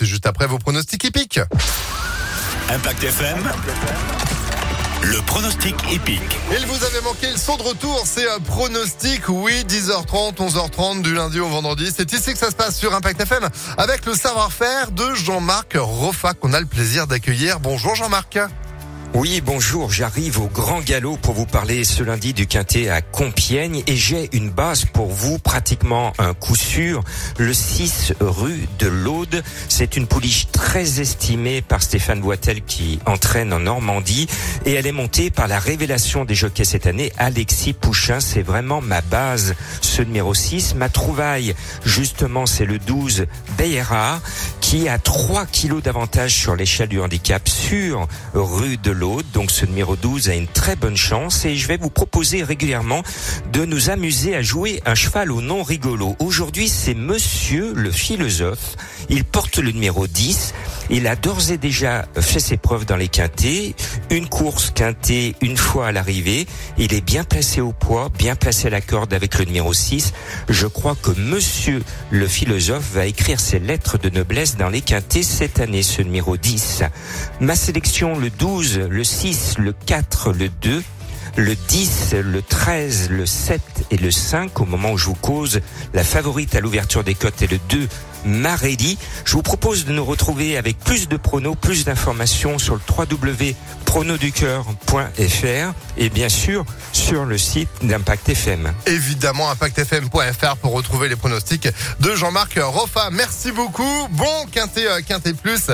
c'est juste après vos pronostics hippiques. Impact FM. Le pronostic épique. Il vous avait manqué, ils sont de retour, c'est un pronostic, oui, 10h30, 11h30 du lundi au vendredi. C'est ici que ça se passe sur Impact FM avec le savoir-faire de Jean-Marc Roffa qu'on a le plaisir d'accueillir. Bonjour Jean-Marc. Oui, bonjour, j'arrive au Grand Galop pour vous parler ce lundi du Quintet à Compiègne et j'ai une base pour vous, pratiquement un coup sûr, le 6 rue de l'Aude. C'est une pouliche très estimée par Stéphane Boitel qui entraîne en Normandie et elle est montée par la révélation des jockeys cette année, Alexis Pouchin. C'est vraiment ma base, ce numéro 6. Ma trouvaille, justement, c'est le 12 Beyera qui a 3 kilos d'avantage sur l'échelle du handicap sur rue de l'Aude. Donc ce numéro 12 a une très bonne chance et je vais vous proposer régulièrement de nous amuser à jouer un cheval au nom rigolo. Aujourd'hui, c'est monsieur le philosophe. Il porte le numéro 10. Il a d'ores et déjà fait ses preuves dans les quintés. Une course quintée une fois à l'arrivée. Il est bien placé au poids, bien placé à la corde avec le numéro 6. Je crois que monsieur le philosophe va écrire ses lettres de noblesse dans les quintés cette année, ce numéro 10. Ma sélection, le 12, le 6, le 4, le 2, le 10, le 13, le 7 et le 5 au moment où je vous cause. La favorite à l'ouverture des cotes est le 2, Marelli. Je vous propose de nous retrouver avec plus de pronos, plus d'informations sur le www.pronoducœur.fr et bien sûr sur le site d'Impact FM. Évidemment, impactfm.fr pour retrouver les pronostics de Jean-Marc Roffa. Merci beaucoup. Bon Quintet, euh, Quintet Plus.